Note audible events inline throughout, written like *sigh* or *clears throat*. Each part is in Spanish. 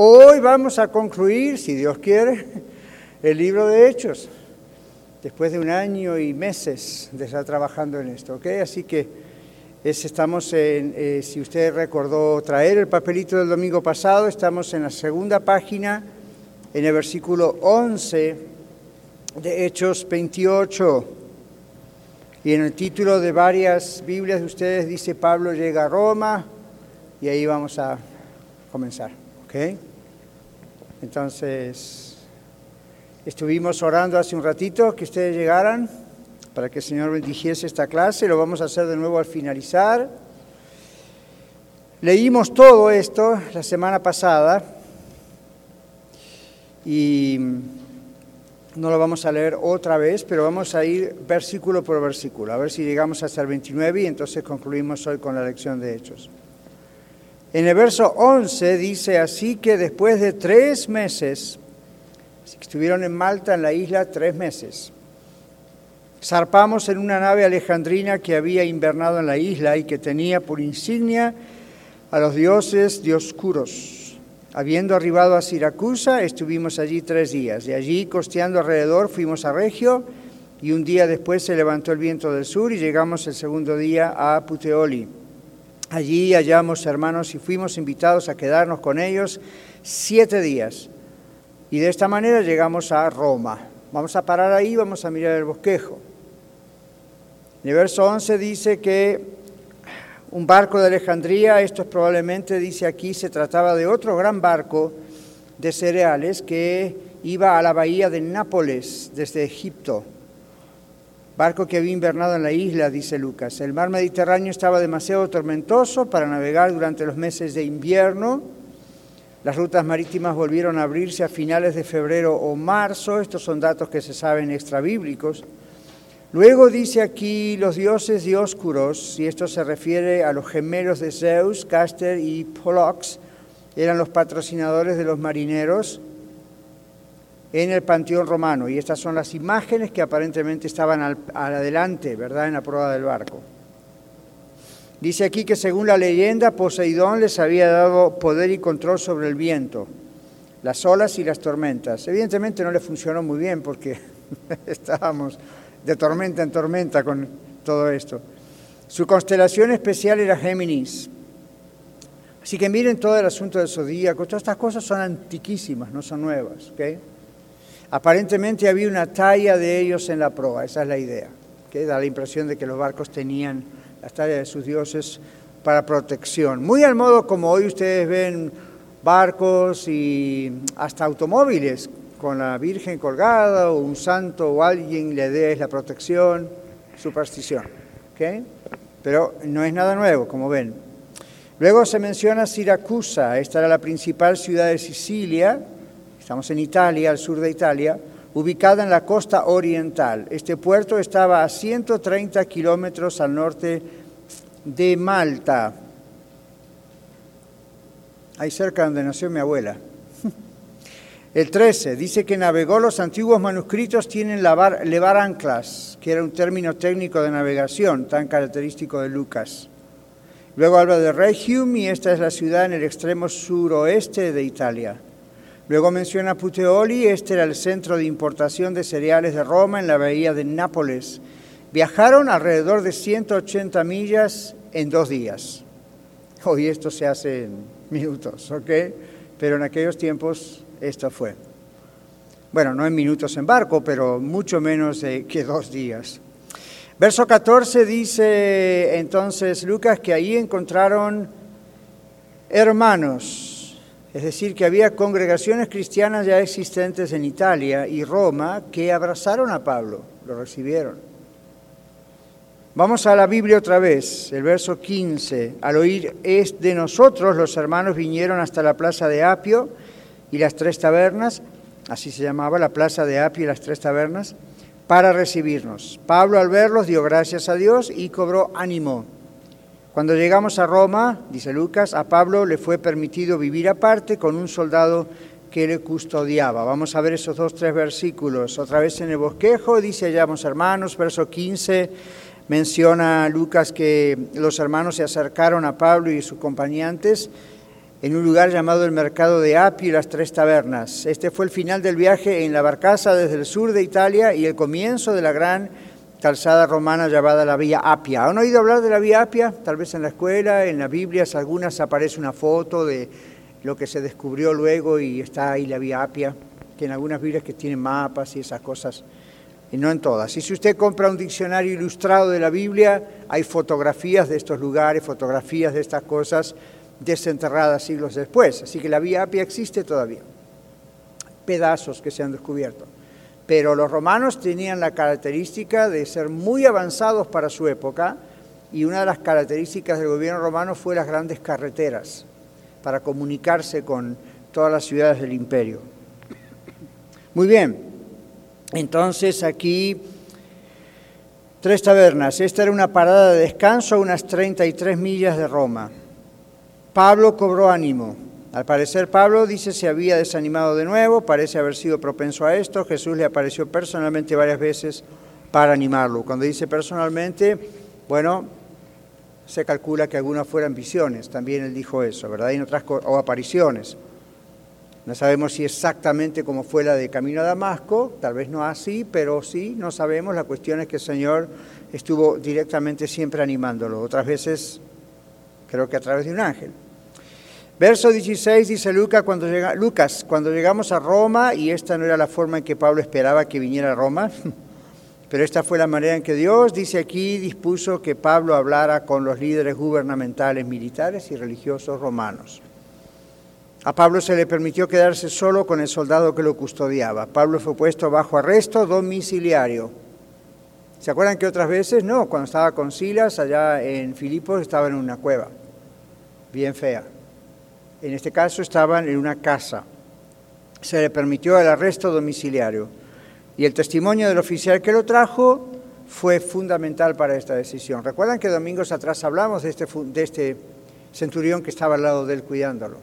Hoy vamos a concluir, si Dios quiere, el libro de Hechos, después de un año y meses de estar trabajando en esto, ¿ok? Así que estamos en, eh, si usted recordó traer el papelito del domingo pasado, estamos en la segunda página, en el versículo 11 de Hechos 28. Y en el título de varias Biblias de ustedes dice Pablo llega a Roma y ahí vamos a comenzar. ¿ok? Entonces, estuvimos orando hace un ratito que ustedes llegaran para que el Señor bendijese esta clase. Lo vamos a hacer de nuevo al finalizar. Leímos todo esto la semana pasada y no lo vamos a leer otra vez, pero vamos a ir versículo por versículo, a ver si llegamos hasta el 29 y entonces concluimos hoy con la lección de Hechos. En el verso 11 dice así que después de tres meses, estuvieron en Malta, en la isla, tres meses, zarpamos en una nave alejandrina que había invernado en la isla y que tenía por insignia a los dioses dioscuros Habiendo arribado a Siracusa, estuvimos allí tres días. De allí, costeando alrededor, fuimos a Regio y un día después se levantó el viento del sur y llegamos el segundo día a Puteoli. Allí hallamos hermanos y fuimos invitados a quedarnos con ellos siete días. Y de esta manera llegamos a Roma. Vamos a parar ahí, vamos a mirar el bosquejo. En el verso 11 dice que un barco de Alejandría, esto es probablemente, dice aquí, se trataba de otro gran barco de cereales que iba a la bahía de Nápoles desde Egipto. Barco que había invernado en la isla, dice Lucas. El mar Mediterráneo estaba demasiado tormentoso para navegar durante los meses de invierno. Las rutas marítimas volvieron a abrirse a finales de febrero o marzo. Estos son datos que se saben extrabíblicos. Luego dice aquí los dioses dioscuros, y esto se refiere a los gemelos de Zeus, Caster y Pollux, eran los patrocinadores de los marineros en el panteón romano. Y estas son las imágenes que aparentemente estaban al, adelante, ¿verdad?, en la prueba del barco. Dice aquí que según la leyenda, Poseidón les había dado poder y control sobre el viento, las olas y las tormentas. Evidentemente no le funcionó muy bien porque *laughs* estábamos de tormenta en tormenta con todo esto. Su constelación especial era Géminis. Así que miren todo el asunto del zodíaco. Todas estas cosas son antiquísimas, no son nuevas. Aparentemente había una talla de ellos en la proa, esa es la idea. Da la impresión de que los barcos tenían las tallas de sus dioses para protección. Muy al modo como hoy ustedes ven barcos y hasta automóviles con la Virgen colgada o un santo o alguien le dé la protección, superstición. ¿okay? Pero no es nada nuevo, como ven. Luego se menciona Siracusa, esta era la principal ciudad de Sicilia, estamos en Italia, al sur de Italia, ubicada en la costa oriental. Este puerto estaba a 130 kilómetros al norte de Malta, ahí cerca donde nació mi abuela. *laughs* El 13 dice que navegó los antiguos manuscritos tienen levar anclas, que era un término técnico de navegación tan característico de Lucas. Luego habla de Regium y esta es la ciudad en el extremo suroeste de Italia. Luego menciona Puteoli, este era el centro de importación de cereales de Roma en la bahía de Nápoles. Viajaron alrededor de 180 millas en dos días. Hoy esto se hace en minutos, ¿ok? Pero en aquellos tiempos esto fue. Bueno, no en minutos en barco, pero mucho menos que dos días. Verso 14 dice entonces Lucas que ahí encontraron hermanos, es decir, que había congregaciones cristianas ya existentes en Italia y Roma que abrazaron a Pablo, lo recibieron. Vamos a la Biblia otra vez, el verso 15. Al oír es de nosotros, los hermanos vinieron hasta la plaza de Apio y las tres tabernas, así se llamaba la plaza de Apio y las tres tabernas, para recibirnos. Pablo al verlos dio gracias a Dios y cobró ánimo. Cuando llegamos a Roma, dice Lucas, a Pablo le fue permitido vivir aparte con un soldado que le custodiaba. Vamos a ver esos dos, tres versículos. Otra vez en el bosquejo, dice, hallamos hermanos, verso 15, menciona Lucas que los hermanos se acercaron a Pablo y sus acompañantes en un lugar llamado el Mercado de Apio y las Tres Tabernas. Este fue el final del viaje en la barcaza desde el sur de Italia y el comienzo de la gran calzada romana llamada la Vía Apia. ¿Han oído hablar de la Vía Apia? Tal vez en la escuela, en las Biblias, algunas aparece una foto de lo que se descubrió luego y está ahí la Vía Apia, que en algunas Biblias que tienen mapas y esas cosas, y no en todas. Y si usted compra un diccionario ilustrado de la Biblia, hay fotografías de estos lugares, fotografías de estas cosas desenterradas siglos después. Así que la Vía Apia existe todavía. Pedazos que se han descubierto. Pero los romanos tenían la característica de ser muy avanzados para su época y una de las características del gobierno romano fue las grandes carreteras para comunicarse con todas las ciudades del imperio. Muy bien, entonces aquí tres tabernas. Esta era una parada de descanso a unas 33 millas de Roma. Pablo cobró ánimo. Al parecer Pablo dice se había desanimado de nuevo, parece haber sido propenso a esto. Jesús le apareció personalmente varias veces para animarlo. Cuando dice personalmente, bueno, se calcula que algunas fueran visiones, también él dijo eso, ¿verdad? Y otras o apariciones. No sabemos si exactamente como fue la de Camino a Damasco, tal vez no así, pero sí, no sabemos. La cuestión es que el Señor estuvo directamente siempre animándolo, otras veces creo que a través de un ángel. Verso 16 dice Lucas cuando, llega, Lucas, cuando llegamos a Roma, y esta no era la forma en que Pablo esperaba que viniera a Roma, *laughs* pero esta fue la manera en que Dios, dice aquí, dispuso que Pablo hablara con los líderes gubernamentales, militares y religiosos romanos. A Pablo se le permitió quedarse solo con el soldado que lo custodiaba. Pablo fue puesto bajo arresto domiciliario. ¿Se acuerdan que otras veces? No, cuando estaba con Silas allá en Filipos estaba en una cueva, bien fea. En este caso estaban en una casa. Se le permitió el arresto domiciliario. Y el testimonio del oficial que lo trajo fue fundamental para esta decisión. ¿Recuerdan que domingos atrás hablamos de este, este centurión que estaba al lado de él cuidándolo?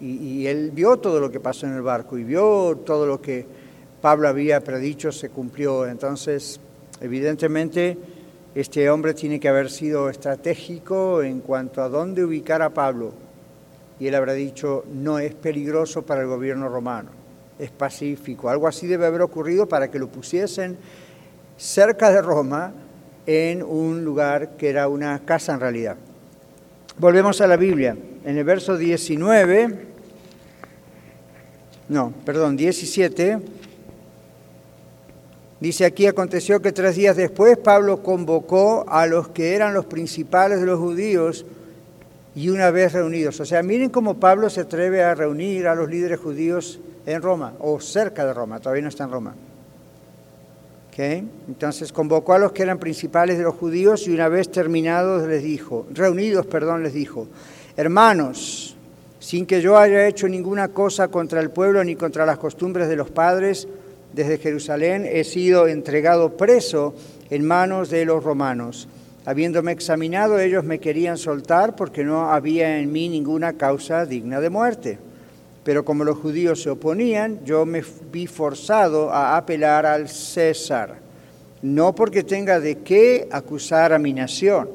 Y, él vio todo lo que pasó en el barco y vio todo lo que Pablo había predicho se cumplió. Entonces, evidentemente, este hombre tiene que haber sido estratégico en cuanto a dónde ubicar a Pablo y él habrá dicho, no es peligroso para el gobierno romano, es pacífico. Algo así debe haber ocurrido para que lo pusiesen cerca de Roma en un lugar que era una casa en realidad. Volvemos a la Biblia. En el verso 19, no, perdón, 17, dice aquí, aconteció que tres días después Pablo convocó a los que eran los principales de los judíos y una vez reunidos. O sea, miren cómo Pablo se atreve a reunir a los líderes judíos en Roma, o cerca de Roma, todavía no está en Roma. ¿Okay? Entonces convocó a los que eran principales de los judíos y una vez terminados les dijo, reunidos, perdón, les dijo, hermanos, sin que yo haya hecho ninguna cosa contra el pueblo ni contra las costumbres de los padres, desde Jerusalén he sido entregado preso en manos de los romanos Habiéndome examinado, ellos me querían soltar porque no había en mí ninguna causa digna de muerte. Pero como los judíos se oponían, yo me vi forzado a apelar al César, no porque tenga de qué acusar a mi nación.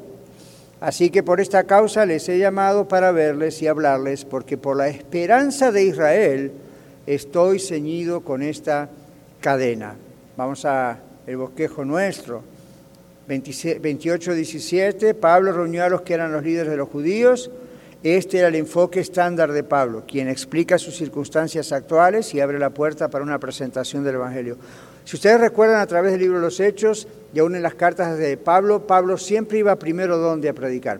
Así que por esta causa les he llamado para verles y hablarles, porque por la esperanza de Israel estoy ceñido con esta cadena. Vamos a el bosquejo nuestro. 28-17, Pablo reunió a los que eran los líderes de los judíos. Este era el enfoque estándar de Pablo, quien explica sus circunstancias actuales y abre la puerta para una presentación del Evangelio. Si ustedes recuerdan a través del libro de los Hechos y aún en las cartas de Pablo, Pablo siempre iba primero donde a predicar.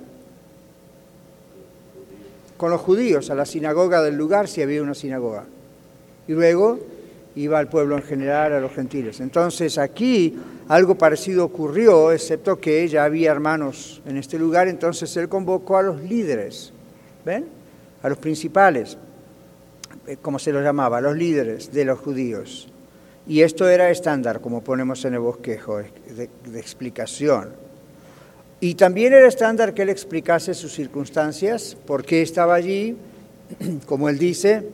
Con los judíos, a la sinagoga del lugar, si había una sinagoga. Y luego iba al pueblo en general, a los gentiles. Entonces aquí algo parecido ocurrió, excepto que ya había hermanos en este lugar, entonces él convocó a los líderes, ¿ven? A los principales, eh, como se los llamaba, los líderes de los judíos. Y esto era estándar, como ponemos en el bosquejo, de, explicación. Y también era estándar que él explicase sus circunstancias, por qué estaba allí, *clears throat* como él dice,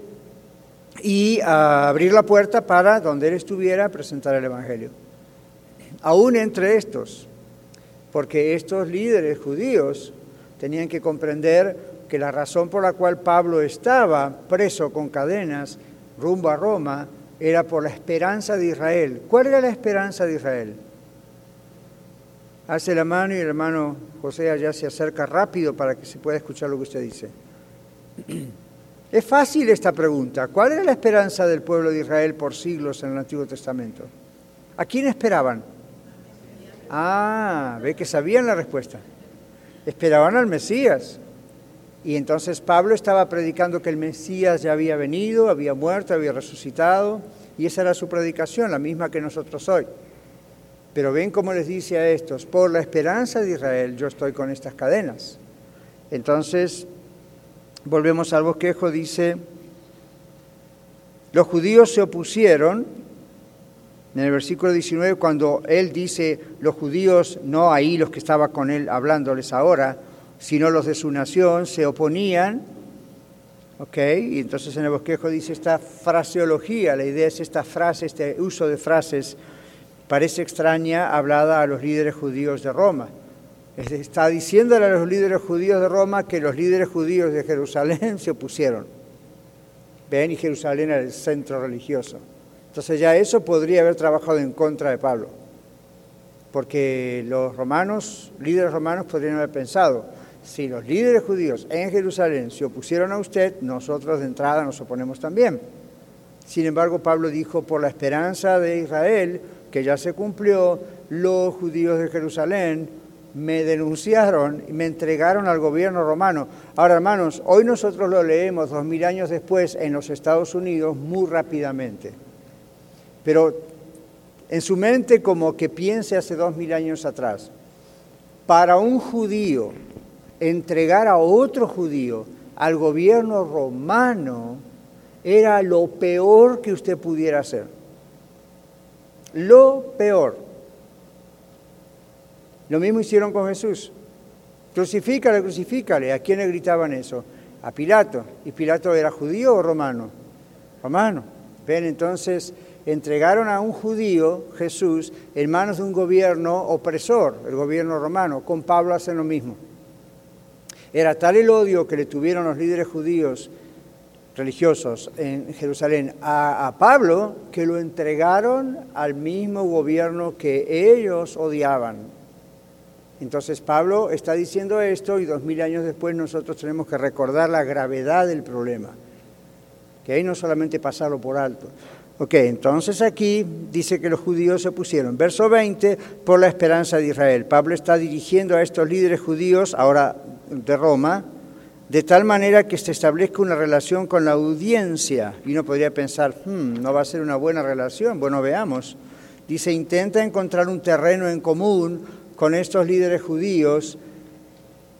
y abrir la puerta para donde él estuviera presentar el Evangelio. Aún entre estos, porque estos líderes judíos tenían que comprender que la razón por la cual Pablo estaba preso con cadenas rumbo a Roma era por la esperanza de Israel. ¿Cuál era la esperanza de Israel? Hace la mano y el hermano José allá se acerca rápido para que se pueda escuchar lo que usted dice. Es fácil esta pregunta. ¿Cuál era la esperanza del pueblo de Israel por siglos en el Antiguo Testamento? ¿A quién esperaban? Ah, ve que sabían la respuesta. Esperaban al Mesías. Y entonces Pablo estaba predicando que el Mesías ya había venido, había muerto, había resucitado, y esa era su predicación, la misma que nosotros hoy. Pero ven cómo les dice a estos, por la esperanza de Israel yo estoy con estas cadenas. Entonces, volvemos al bosquejo, dice, los judíos se opusieron, en el versículo 19, cuando él dice, los judíos, no ahí los que estaban con él hablándoles ahora, sino los de su nación, se oponían, ¿ok? Y entonces en el bosquejo dice esta fraseología, la idea es esta frase, este uso de frases, parece extraña hablada a los líderes judíos de Roma. Está diciéndole a los líderes judíos de Roma que los líderes judíos de Jerusalén *laughs* se opusieron. Ven, y Jerusalén era el centro religioso. Entonces ya eso podría haber trabajado en contra de Pablo. Porque los romanos, líderes romanos, podrían haber pensado, si los líderes judíos en Jerusalén se opusieron a usted, nosotros de entrada nos oponemos también. Sin embargo, Pablo dijo, por la esperanza de Israel, que ya se cumplió, los judíos de Jerusalén me denunciaron y me entregaron al gobierno romano. Ahora, hermanos, hoy nosotros lo leemos dos mil años después en los Estados Unidos muy rápidamente. Pero en su mente como que piense hace dos mil años atrás. Para un judío entregar a otro judío al gobierno romano era lo peor que usted pudiera hacer. Lo peor. Lo mismo hicieron con Jesús. Crucifícale, crucifícale. ¿A quién le gritaban eso? A Pilato. ¿Y Pilato era judío o romano? Romano. Ven, entonces entregaron a un judío, Jesús, en manos de un gobierno opresor, el gobierno romano. Con Pablo hacen lo mismo. Era tal el odio que le tuvieron los líderes judíos religiosos en Jerusalén a, a, Pablo que lo entregaron al mismo gobierno que ellos odiaban. Entonces Pablo está diciendo esto y dos mil años después nosotros tenemos que recordar la gravedad del problema, que ahí no solamente pasarlo por alto. Ok, entonces aquí dice que los judíos se opusieron. Verso 20, por la esperanza de Israel. Pablo está dirigiendo a estos líderes judíos, ahora de Roma, de tal manera que se establezca una relación con la audiencia. Y uno podría pensar, hmm, no va a ser una buena relación. Bueno, veamos. Dice, intenta encontrar un terreno en común con estos líderes judíos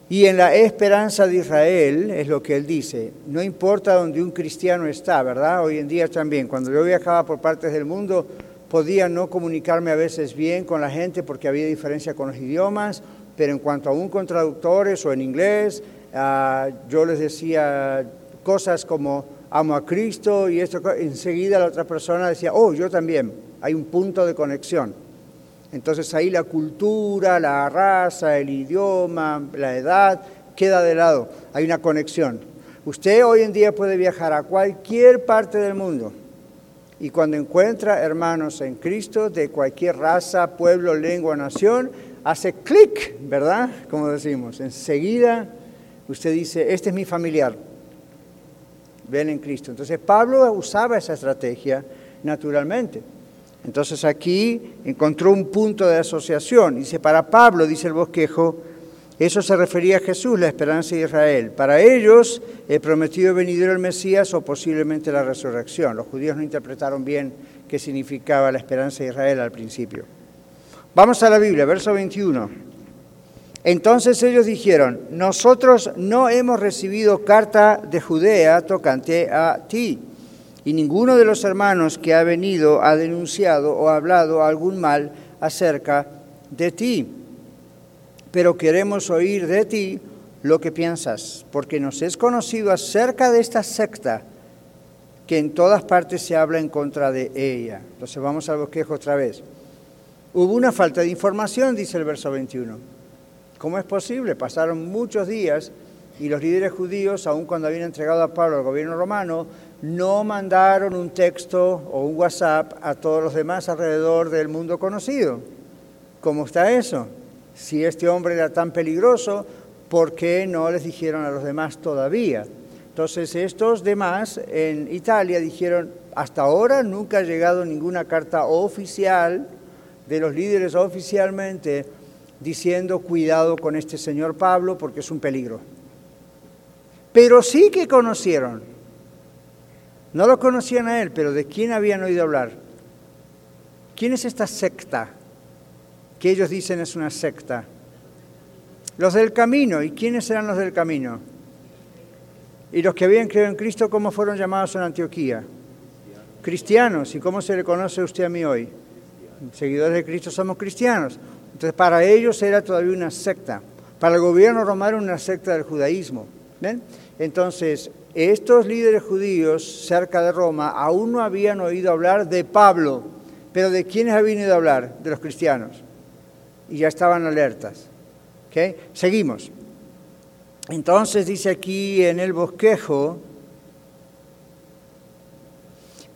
y en la esperanza de Israel, es lo que él dice, no importa donde un cristiano está, ¿verdad? Hoy en día también, cuando yo viajaba por partes del mundo, podía no comunicarme a veces bien con la gente porque había diferencia con los idiomas, pero en cuanto aún con traductores o en inglés, uh, yo les decía cosas como amo a Cristo y esto, enseguida la otra persona decía, oh, yo también, hay un punto de conexión. Entonces ahí la cultura, la raza, el idioma, la edad, queda de lado. Hay una conexión. Usted hoy en día puede viajar a cualquier parte del mundo y cuando encuentra hermanos en Cristo de cualquier raza, pueblo, lengua, nación, hace clic, ¿verdad? Como decimos. Enseguida usted dice, este es mi familiar. Ven en Cristo. Entonces Pablo usaba esa estrategia naturalmente. Entonces aquí encontró un punto de asociación. Dice, para Pablo, dice el bosquejo, eso se refería a Jesús, la esperanza de Israel. Para ellos, el prometido venidero el Mesías o posiblemente la resurrección. Los judíos no interpretaron bien qué significaba la esperanza de Israel al principio. Vamos a la Biblia, verso 21. Entonces ellos dijeron, nosotros no hemos recibido carta de Judea tocante a ti y ninguno de los hermanos que ha venido ha denunciado o ha hablado algún mal acerca de ti. Pero queremos oír de ti lo que piensas, porque nos es conocido acerca de esta secta que en todas partes se habla en contra de ella. Entonces vamos al bosquejo otra vez. Hubo una falta de información, dice el verso 21. ¿Cómo es posible? Pasaron muchos días Y los líderes judíos, aun cuando habían entregado a Pablo al gobierno romano, no mandaron un texto o un WhatsApp a todos los demás alrededor del mundo conocido. ¿Cómo está eso? Si este hombre era tan peligroso, ¿por qué no les dijeron a los demás todavía? Entonces estos demás en Italia dijeron, hasta ahora nunca ha llegado ninguna carta oficial de los líderes oficialmente diciendo cuidado con este señor Pablo porque es un peligro. Pero sí que conocieron. No lo conocían a él, pero ¿de quién habían oído hablar? ¿Quién es esta secta que ellos dicen es una secta? Los del camino. ¿Y quiénes eran los del camino? Y los que habían creído en Cristo, ¿cómo fueron llamados en Antioquía? Cristianos. ¿Y cómo se le conoce a usted a mí hoy? Seguidores de Cristo somos cristianos. Entonces, para ellos era todavía una secta. Para el gobierno romano, una secta del judaísmo. ¿Ven? Entonces, estos líderes judíos cerca de Roma aún no habían oído hablar de Pablo. ¿Pero de quiénes habían oído hablar? De los cristianos. Y ya estaban alertas. ¿Okay? Seguimos. Entonces dice aquí en el bosquejo,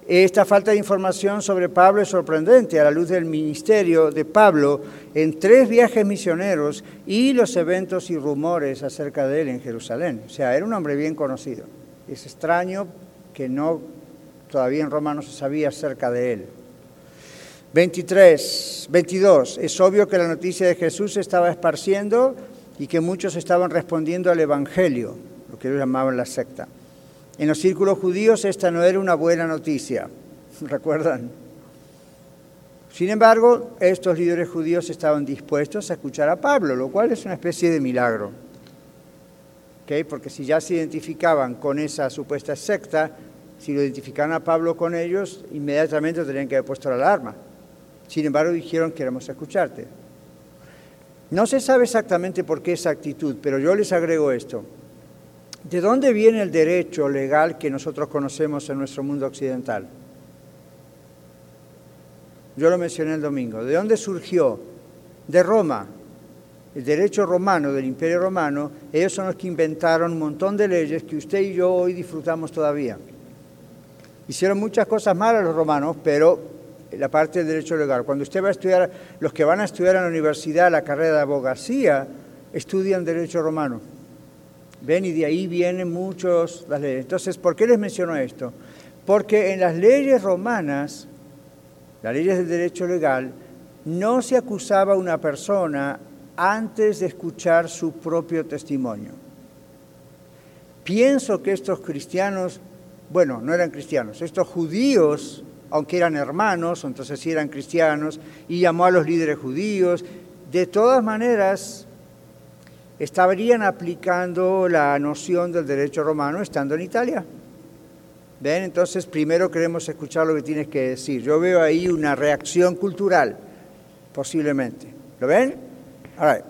esta falta de información sobre Pablo es sorprendente a la luz del ministerio de Pablo en tres viajes misioneros y los eventos y rumores acerca de él en Jerusalén. O sea, era un hombre bien conocido. Es extraño que no todavía en Roma no se sabía acerca de él. 23, 22. Es obvio que la noticia de Jesús se estaba esparciendo y que muchos estaban respondiendo al Evangelio, lo que ellos llamaban la secta. En los círculos judíos esta no era una buena noticia, *laughs* ¿recuerdan? Sin embargo, estos líderes judíos estaban dispuestos a escuchar a Pablo, lo cual es una especie de milagro. Porque si ya se identificaban con esa supuesta secta, si lo identificaban a Pablo con ellos, inmediatamente tendrían que haber puesto la alarma. Sin embargo, dijeron, queremos escucharte. No se sabe exactamente por qué esa actitud, pero yo les agrego esto. ¿De dónde viene el derecho legal que nosotros conocemos en nuestro mundo occidental? Yo lo mencioné el domingo. ¿De dónde surgió? De Roma. El derecho romano, del Imperio Romano, ellos son los que inventaron un montón de leyes que usted y yo hoy disfrutamos todavía. Hicieron muchas cosas malas los romanos, pero la parte del derecho legal. Cuando usted va a estudiar, los que van a estudiar en la universidad la carrera de abogacía, estudian derecho romano. Ven, y de ahí vienen muchos las leyes. Entonces, ¿por qué les menciono esto? Porque en las leyes romanas, las leyes del derecho legal, no se acusaba a una persona antes de escuchar su propio testimonio. Pienso que estos cristianos, bueno, no eran cristianos, estos judíos aunque eran hermanos, entonces sí eran cristianos, y llamó a los líderes judíos. De todas maneras, estarían aplicando la noción del derecho romano estando en Italia. ¿Ven? Entonces, primero queremos escuchar lo que tienes que decir. Yo veo ahí una reacción cultural, posiblemente. ¿Lo ven?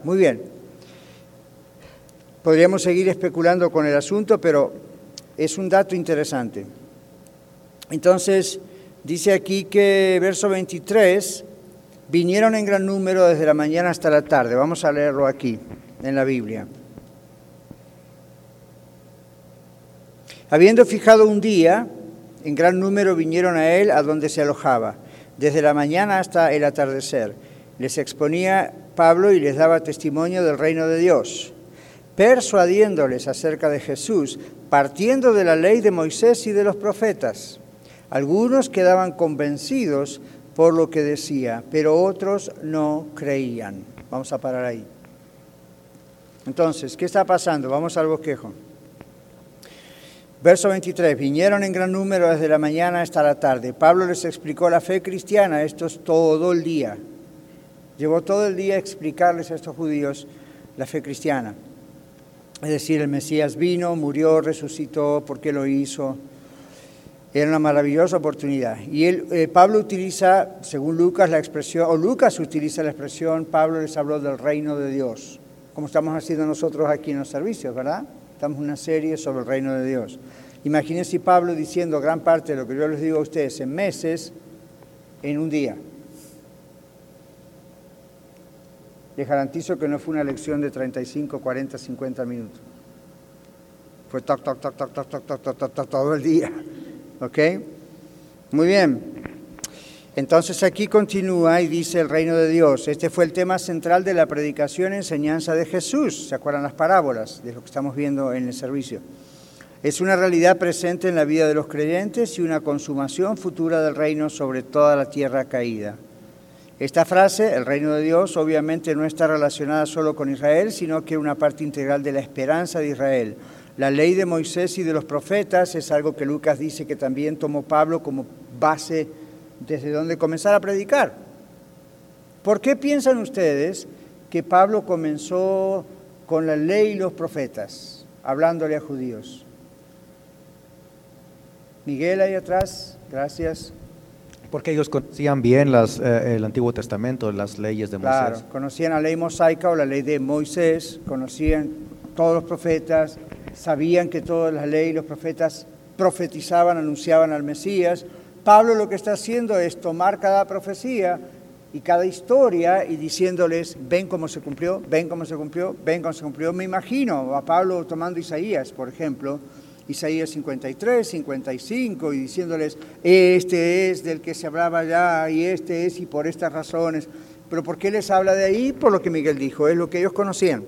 Muy bien. Podríamos seguir especulando con el asunto, pero es un dato interesante. Entonces, Dice aquí que, verso 23, vinieron en gran número desde la mañana hasta la tarde. Vamos a leerlo aquí, en la Biblia. Habiendo fijado un día, en gran número vinieron a él a donde se alojaba, desde la mañana hasta el atardecer. Les exponía Pablo y les daba testimonio del reino de Dios, persuadiéndoles acerca de Jesús, partiendo de la ley de Moisés y de los profetas. Algunos quedaban convencidos por lo que decía, pero otros no creían. Vamos a parar ahí. Entonces, ¿qué está pasando? Vamos al bosquejo. Verso 23, vinieron en gran número desde la mañana hasta la tarde. Pablo les explicó la fe cristiana, esto es todo el día. Llevó todo el día a explicarles a estos judíos la fe cristiana. Es decir, el Mesías vino, murió, resucitó, ¿por qué lo hizo? Era una maravillosa oportunidad. Y eh, Pablo utiliza, según Lucas, la expresión, o Lucas utiliza la expresión, Pablo les habló del reino de Dios, como estamos haciendo nosotros aquí en los servicios, ¿verdad? Estamos en una serie sobre el reino de Dios. Imagínense Pablo diciendo gran parte de lo que yo les digo a ustedes en meses, en un día. Les garantizo que no fue una lección de 35, 40, 50 minutos. Fue toc, toc, toc, toc, toc, toc, toc, toc, toc, toc, todo el día. ¿Ok? Muy bien. Entonces aquí continúa y dice el reino de Dios. Este fue el tema central de la predicación enseñanza de Jesús. ¿Se acuerdan las parábolas de lo que estamos viendo en el servicio? Es una realidad presente en la vida de los creyentes y una consumación futura del reino sobre toda la tierra caída. Esta frase, el reino de Dios, obviamente no está relacionada solo con Israel, sino que es una parte integral de la esperanza de Israel. La ley de Moisés y de los profetas es algo que Lucas dice que también tomó Pablo como base desde donde comenzar a predicar. ¿Por qué piensan ustedes que Pablo comenzó con la ley y los profetas, hablándole a judíos? Miguel ahí atrás, gracias. Porque ellos conocían bien las, eh, el Antiguo Testamento, las leyes de Moisés. Claro, conocían la ley mosaica o la ley de Moisés, conocían todos los profetas, sabían que todas las leyes los profetas profetizaban, anunciaban al Mesías. Pablo lo que está haciendo es tomar cada profecía y cada historia y diciéndoles, ven cómo se cumplió, ven cómo se cumplió, ven cómo se cumplió. Me imagino a Pablo tomando Isaías, por ejemplo, Isaías 53, 55, y diciéndoles, este es del que se hablaba ya, y este es, y por estas razones. Pero ¿por qué les habla de ahí? Por lo que Miguel dijo, es lo que ellos conocían.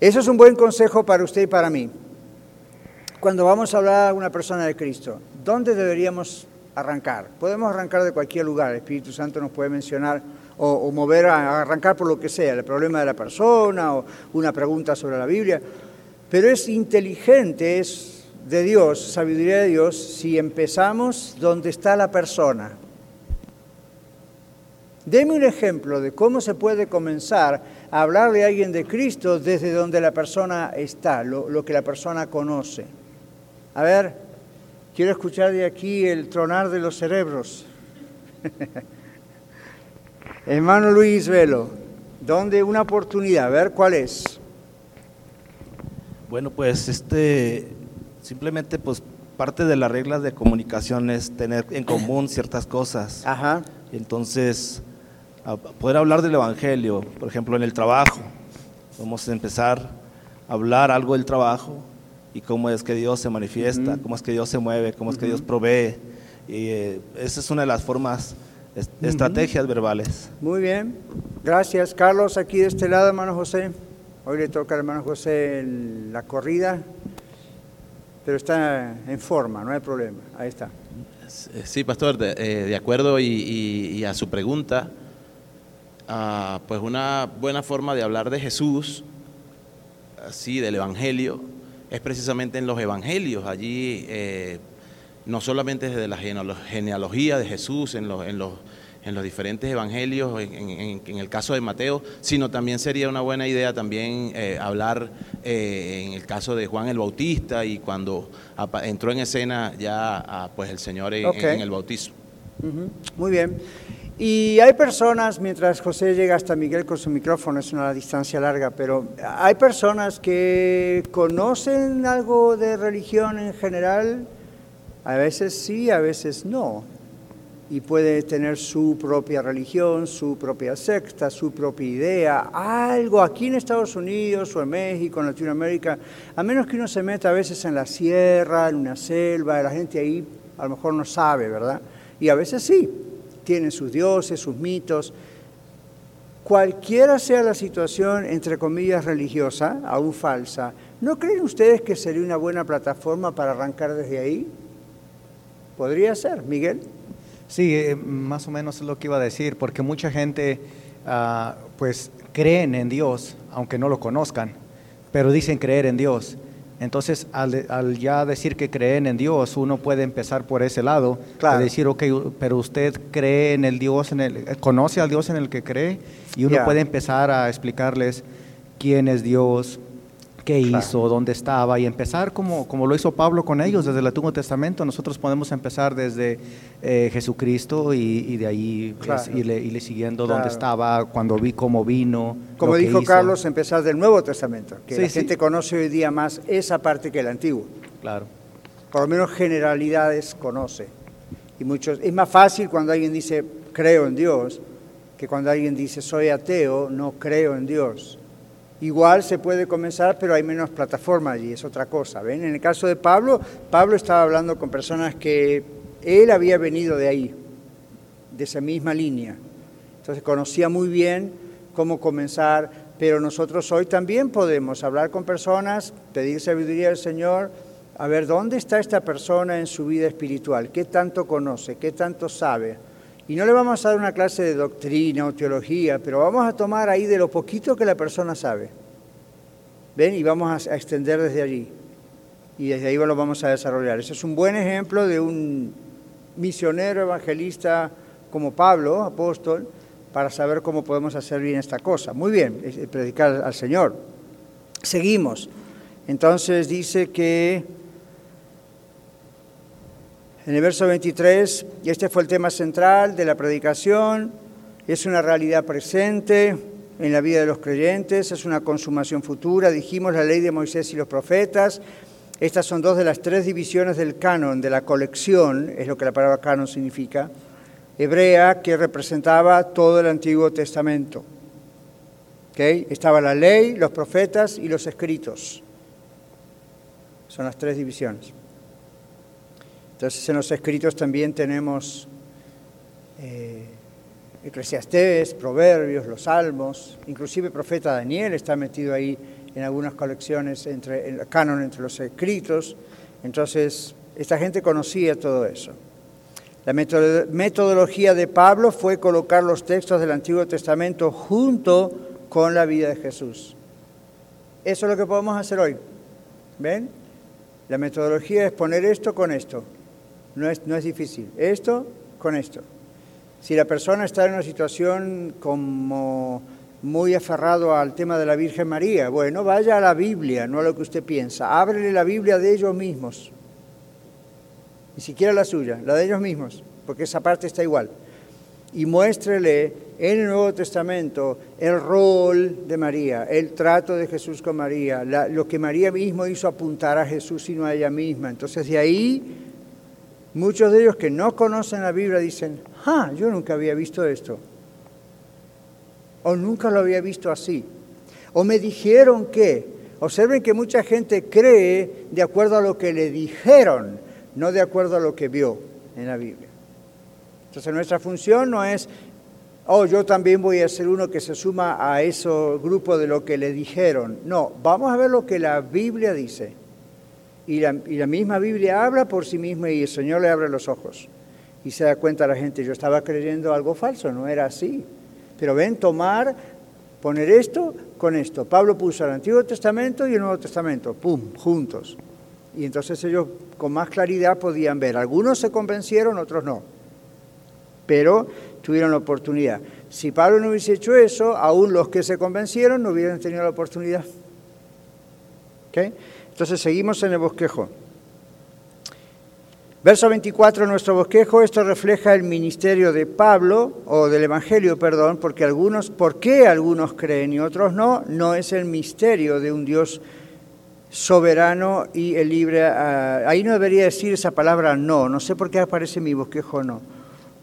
Eso es un buen consejo para usted y para mí. Cuando vamos a hablar a una persona de Cristo, ¿dónde deberíamos arrancar? Podemos arrancar de cualquier lugar, el Espíritu Santo nos puede mencionar o, o mover a arrancar por lo que sea, el problema de la persona o una pregunta sobre la Biblia pero es inteligente, es de Dios, sabiduría de Dios, si empezamos donde está la persona. Deme un ejemplo de cómo se puede comenzar a hablarle a alguien de Cristo desde donde la persona está, lo, que la persona conoce. A ver, quiero escuchar de aquí el tronar de los cerebros. *laughs* Hermano Luis Velo, ¿dónde una oportunidad? A ver cuál es. Bueno, pues este simplemente pues parte de las reglas de comunicación es tener en común ciertas cosas. Ajá. Entonces, poder hablar del evangelio, por ejemplo, en el trabajo. Vamos a empezar a hablar algo del trabajo y cómo es que Dios se manifiesta, cómo es que Dios se mueve, cómo es que Dios provee. Y eh, esa es una de las formas, estrategias verbales. Muy bien. Gracias, Carlos. Aquí de este lado, hermano José. Hoy le toca al hermano José la corrida, pero está en forma, no hay problema. Ahí está. Sí, pastor, de, eh, acuerdo y, a su pregunta, uh, pues una buena forma de hablar de Jesús, así del Evangelio, es precisamente en los Evangelios. Allí, eh, no solamente desde la genealogía de Jesús, en los, en los en los diferentes evangelios, en, en, en, el caso de Mateo, sino también sería una buena idea también eh, hablar eh, en el caso de Juan el Bautista y cuando entró en escena ya pues el Señor en, okay. en el bautismo. Uh -huh. Muy bien. Y hay personas, mientras José llega hasta Miguel con su micrófono, es una distancia larga, pero hay personas que conocen algo de religión en general, a veces sí, a veces no y puede tener su propia religión, su propia secta, su propia idea, algo aquí en Estados Unidos o en México, en Latinoamérica, a menos que uno se meta a veces en la sierra, en una selva, la gente ahí a lo mejor no sabe, ¿verdad? Y a veces sí, tienen sus dioses, sus mitos. Cualquiera sea la situación, entre comillas, religiosa, aún falsa, ¿no creen ustedes que sería una buena plataforma para arrancar desde ahí? Podría ser, Miguel. Sí, eh, más o menos es lo que iba a decir, porque mucha gente uh, pues creen en Dios, aunque no lo conozcan, pero dicen creer en Dios. Entonces, al, al, ya decir que creen en Dios, uno puede empezar por ese lado, claro. de decir, ok, pero usted cree en el Dios, en el, conoce al Dios en el que cree, y uno yeah. puede empezar a explicarles quién es Dios, qué claro. hizo, dónde estaba, y empezar como, como lo hizo Pablo con ellos desde el Antiguo Testamento. Nosotros podemos empezar desde eh, Jesucristo y, y, de ahí claro. es, irle, irle, siguiendo claro. dónde estaba, cuando vi cómo vino. Como dijo Carlos, empezar del Nuevo Testamento, que sí, la sí. gente conoce hoy día más esa parte que el Antiguo. Claro. Por lo menos generalidades conoce. Y muchos, es más fácil cuando alguien dice creo en Dios que cuando alguien dice soy ateo, no creo en Dios. Igual se puede comenzar, pero hay menos plataforma allí, es otra cosa. ¿ven? En el caso de Pablo, Pablo estaba hablando con personas que él había venido de ahí, de esa misma línea. Entonces conocía muy bien cómo comenzar, pero nosotros hoy también podemos hablar con personas, pedir sabiduría al Señor, a ver dónde está esta persona en su vida espiritual, qué tanto conoce, qué tanto sabe. Y no le vamos a dar una clase de doctrina o teología, pero vamos a tomar ahí de lo poquito que la persona sabe. ¿Ven? Y vamos a, extender desde allí. Y desde ahí lo vamos a desarrollar. Ese es un buen ejemplo de un misionero evangelista como Pablo, apóstol, para saber cómo podemos hacer bien esta cosa. Muy bien, predicar al Señor. Seguimos. Entonces dice que en el verso 23, y este fue el tema central de la predicación, es una realidad presente en la vida de los creyentes, es una consumación futura, dijimos la ley de Moisés y los profetas, estas son dos de las tres divisiones del canon, de la colección, es lo que la palabra canon significa, hebrea que representaba todo el Antiguo Testamento. ¿Okay? Estaba la ley, los profetas y los escritos. Son las tres divisiones. Entonces en los escritos también tenemos eh, Eclesiastés, Proverbios, los Salmos, inclusive el profeta Daniel está metido ahí en algunas colecciones, entre, el canon entre los escritos. Entonces, esta gente conocía todo eso. La metodología de Pablo fue colocar los textos del Antiguo Testamento junto con la vida de Jesús. Eso es lo que podemos hacer hoy. ¿Ven? La metodología es poner esto con esto. No es, no es difícil. Esto con esto. Si la persona está en una situación como muy aferrado al tema de la Virgen María, bueno, vaya a la Biblia, no a lo que usted piensa. Ábrele la Biblia de ellos mismos. Ni siquiera la suya, la de ellos mismos, porque esa parte está igual. Y muéstrele en el Nuevo Testamento el rol de María, el trato de Jesús con María, lo que María mismo hizo apuntar a Jesús y no a ella misma. Entonces de ahí Muchos de ellos que no conocen la Biblia dicen, ah, yo nunca había visto esto. O nunca lo había visto así. O me dijeron que, observen que mucha gente cree de acuerdo a lo que le dijeron, no de acuerdo a lo que vio en la Biblia. Entonces nuestra función no es, oh, yo también voy a ser uno que se suma a ese grupo de lo que le dijeron. No, vamos a ver lo que la Biblia dice. Y la, misma Biblia habla por sí misma y el Señor le abre los ojos. Y se da cuenta la gente, yo estaba creyendo algo falso, no era así. Pero ven, tomar, poner esto con esto. Pablo puso el Antiguo Testamento y el Nuevo Testamento, ¡pum!, juntos. Y entonces ellos con más claridad podían ver. Algunos se convencieron, otros no. Pero tuvieron la oportunidad. Si Pablo no hubiese hecho eso, aún los que se convencieron no hubieran tenido la oportunidad. ¿Okay? Entonces seguimos en el bosquejo. Verso 24, nuestro bosquejo, esto refleja el ministerio de Pablo, o del Evangelio, perdón, porque algunos, ¿por qué algunos creen y otros no? No es el misterio de un Dios soberano y el libre. Ah, ahí no debería decir esa palabra no, no sé por qué aparece mi bosquejo no.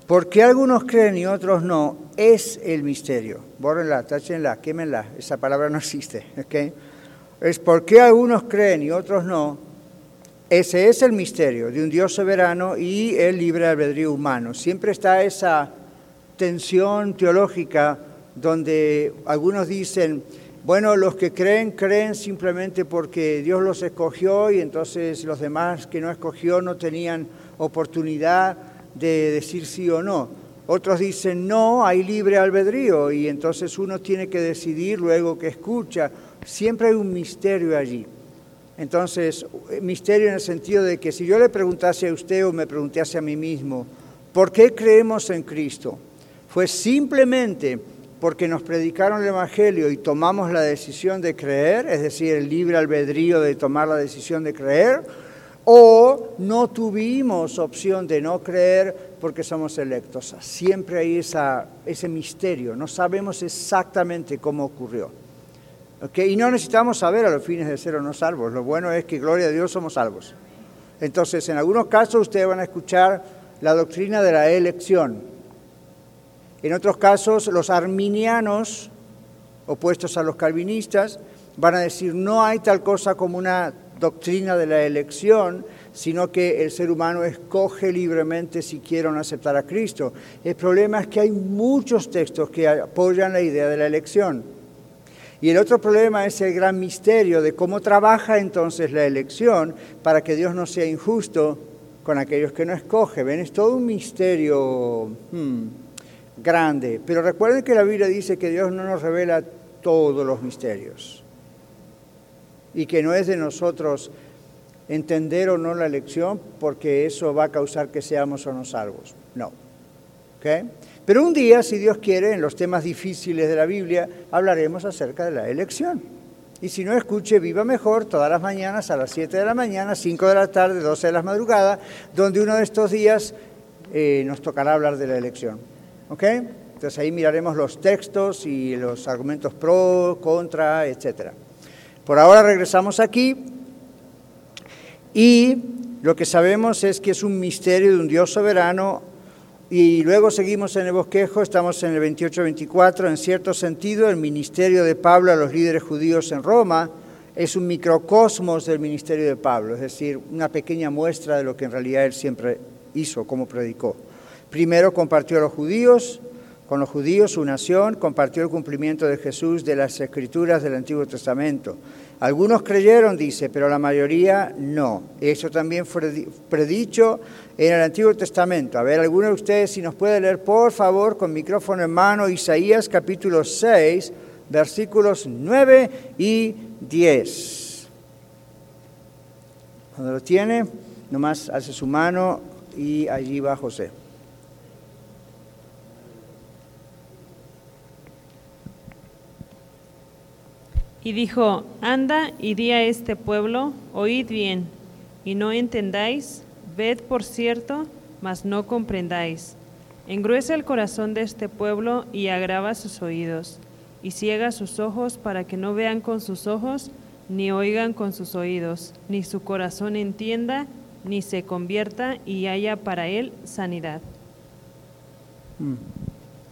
¿Por qué algunos creen y otros no? Es el misterio. Bórrenla, táchenla, quémenla, esa palabra no existe. ¿okay? Es por qué algunos creen y otros no. Ese es el misterio de un Dios soberano y el libre albedrío humano. Siempre está esa tensión teológica donde algunos dicen, bueno, los que creen, creen simplemente porque Dios los escogió y entonces los demás que no escogió no tenían oportunidad de decir sí o no. Otros dicen, no, hay libre albedrío y entonces uno tiene que decidir luego que escucha. Siempre hay un misterio allí. Entonces, misterio en el sentido de que si yo le preguntase a usted o me preguntase a mí mismo, ¿por qué creemos en Cristo? Fue simplemente porque nos predicaron el Evangelio y tomamos la decisión de creer, es decir, el libre albedrío de tomar la decisión de creer, o no tuvimos opción de no creer porque somos electos. Siempre hay ese misterio, no sabemos exactamente cómo ocurrió. Y no necesitamos saber a los fines de ser o no salvos. Lo bueno es que, gloria a Dios, somos salvos. Entonces, en algunos casos ustedes van a escuchar la doctrina de la elección. En otros casos, los arminianos opuestos a los calvinistas, van a decir no hay tal cosa como una doctrina de la elección, sino que el ser humano escoge libremente si quiere o no aceptar a Cristo. El problema es que hay muchos textos que apoyan la idea de la elección. Y el otro problema es el gran misterio de cómo trabaja entonces la elección para que Dios no sea injusto con aquellos que no escoge. ¿Ven? Es todo un misterio hmm, grande. Pero recuerden que la Biblia dice que Dios no nos revela todos los misterios y que no es de nosotros entender o no la lección porque eso va a causar que seamos o no salvos. No. Pero un día, si Dios quiere, en los temas difíciles de la Biblia, hablaremos acerca de la elección. Y si no, escuche Viva Mejor todas las mañanas a las 7 de la mañana, 5 de la tarde, 12 de la madrugada, donde uno de estos días eh, nos tocará hablar de la elección. ¿Ok? Entonces ahí miraremos los textos y los argumentos pro, contra, etcétera. Por ahora regresamos aquí y lo que sabemos es que es un misterio de un Dios soberano y luego seguimos en el bosquejo, estamos en el 28-24, en cierto sentido el ministerio de Pablo a los líderes judíos en Roma es un microcosmos del ministerio de Pablo, es decir, una pequeña muestra de lo que en realidad él siempre hizo, como predicó. Primero compartió a los judíos, con los judíos, su nación, compartió el cumplimiento de Jesús de las escrituras del Antiguo Testamento. Algunos creyeron, dice, pero la mayoría no. Eso también fue predicho en el Antiguo Testamento. A ver, alguno de ustedes, si nos puede leer, por favor, con micrófono en mano, Isaías capítulo 6, versículos 9 y 10. Cuando lo tiene, nomás hace su mano y allí va José. Y dijo, anda y di a este pueblo, oíd bien, y no entendáis, ved por cierto, mas no comprendáis. Engruesa el corazón de este pueblo y agrava sus oídos, y ciega sus ojos para que no vean con sus ojos, ni oigan con sus oídos, ni su corazón entienda, ni se convierta y haya para él sanidad. Mm.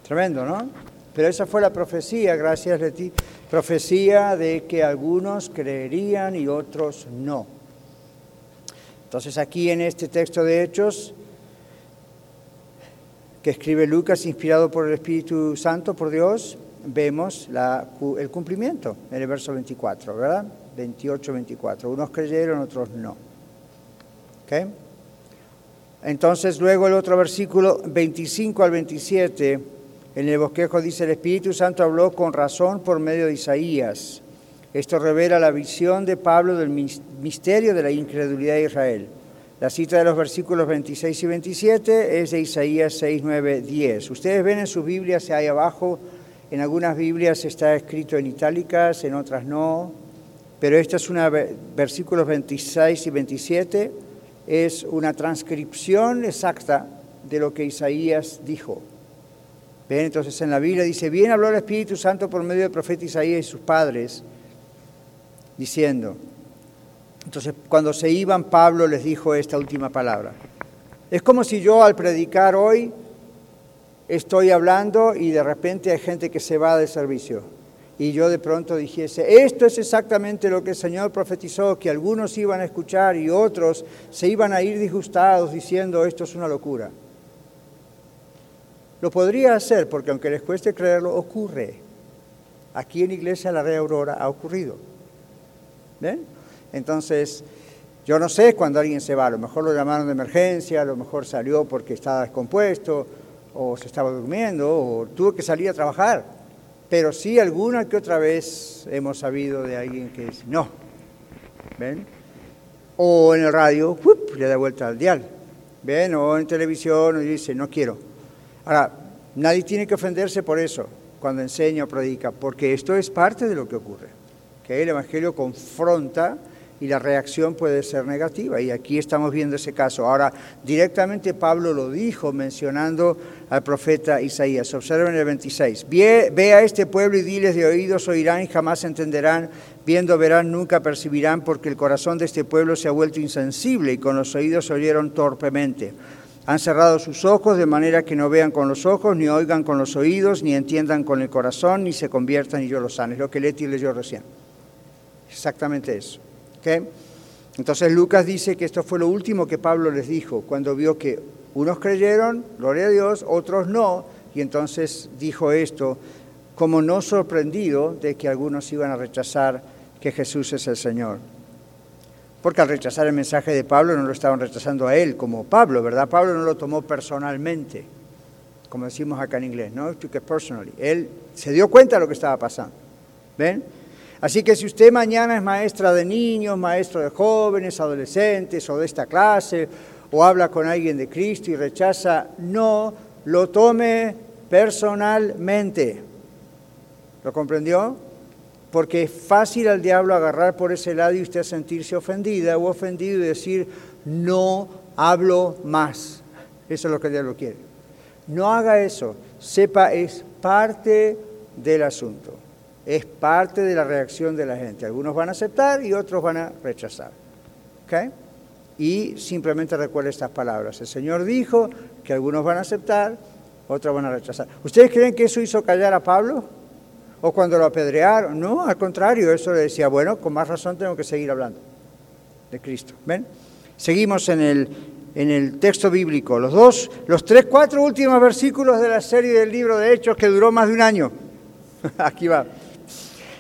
Tremendo, ¿no? Pero esa fue la profecía, gracias Leti, profecía de que algunos creerían y otros no. Entonces aquí en este texto de Hechos, que escribe Lucas, inspirado por el Espíritu Santo, por Dios, vemos el cumplimiento en el verso 24, ¿verdad? 28, 24. Unos creyeron, otros no. Entonces luego el otro versículo 25 al 27 en el bosquejo dice, el Espíritu Santo habló con razón por medio de Isaías. Esto revela la visión de Pablo del misterio de la incredulidad de Israel. La cita de los versículos 26 y 27 es de Isaías 6, 9, 10. Ustedes ven en sus Biblias ahí abajo, en algunas Biblias está escrito en itálicas, en otras no, pero esta es una, versículos 26 y 27, es una transcripción exacta de lo que Isaías dijo. Entonces en la Biblia dice, bien habló el Espíritu Santo por medio del profeta Isaías y sus padres, diciendo, entonces cuando se iban Pablo les dijo esta última palabra. Es como si yo al predicar hoy estoy hablando y de repente hay gente que se va del servicio. Y yo de pronto dijese, esto es exactamente lo que el Señor profetizó, que algunos iban a escuchar y otros se iban a ir disgustados diciendo, esto es una locura. Lo podría hacer porque aunque les cueste creerlo, ocurre. Aquí en Iglesia La Red Aurora ha ocurrido. ¿Ven? Entonces, yo no sé cuándo alguien se va, a lo mejor lo llamaron de emergencia, a lo mejor salió porque estaba descompuesto, o se estaba durmiendo, o tuvo que salir a trabajar. Pero sí alguna que otra vez hemos sabido de alguien que dice, no. ¿Ven? O en el radio, le da vuelta al dial. ¿Ven? O en televisión, y dice, no quiero. Ahora, nadie tiene que ofenderse por eso cuando enseña o predica, porque esto es parte de lo que ocurre. Que el Evangelio confronta y la reacción puede ser negativa. Y aquí estamos viendo ese caso. Ahora, directamente Pablo lo dijo mencionando al profeta Isaías. Observen el 26. Ve, a este pueblo y diles de oídos oirán y jamás entenderán, viendo verán, nunca percibirán, porque el corazón de este pueblo se ha vuelto insensible y con los oídos oyeron torpemente Han cerrado sus ojos de manera que no vean con los ojos, ni oigan con los oídos, ni entiendan con el corazón, ni se conviertan y yo los sane. Es lo que Leti leyó recién. Exactamente eso. ¿ok? Entonces Lucas dice que esto fue lo último que Pablo les dijo cuando vio que unos creyeron, gloria a Dios, otros no, y entonces dijo esto como no sorprendido de que algunos iban a rechazar que Jesús es el Señor. Porque al rechazar el mensaje de Pablo no lo estaban rechazando a él como Pablo, ¿verdad? Pablo no lo tomó personalmente, como decimos acá en inglés, ¿no? Took it personally. Él se dio cuenta de lo que estaba pasando. ¿Ven? Así que si usted mañana es maestra de niños, maestro de jóvenes, adolescentes o de esta clase, o habla con alguien de Cristo y rechaza, no lo tome personalmente. ¿Lo comprendió? Porque es fácil al diablo agarrar por ese lado y usted sentirse ofendida o ofendido y decir, no hablo más. Eso es lo que el diablo quiere. No haga eso. Sepa, es parte del asunto es parte de la reacción de la gente. Algunos van a aceptar y otros van a rechazar. Y simplemente recuerde estas palabras. El Señor dijo que algunos van a aceptar, otros van a rechazar. ¿Ustedes creen que eso hizo callar a Pablo? ¿O cuando lo apedrearon? No, al contrario, eso le decía, bueno, con más razón tengo que seguir hablando de Cristo. ¿Ven? Seguimos en el, en el texto bíblico. Los dos, los tres, cuatro últimos versículos de la serie del libro de Hechos que duró más de un año. *laughs* Aquí va.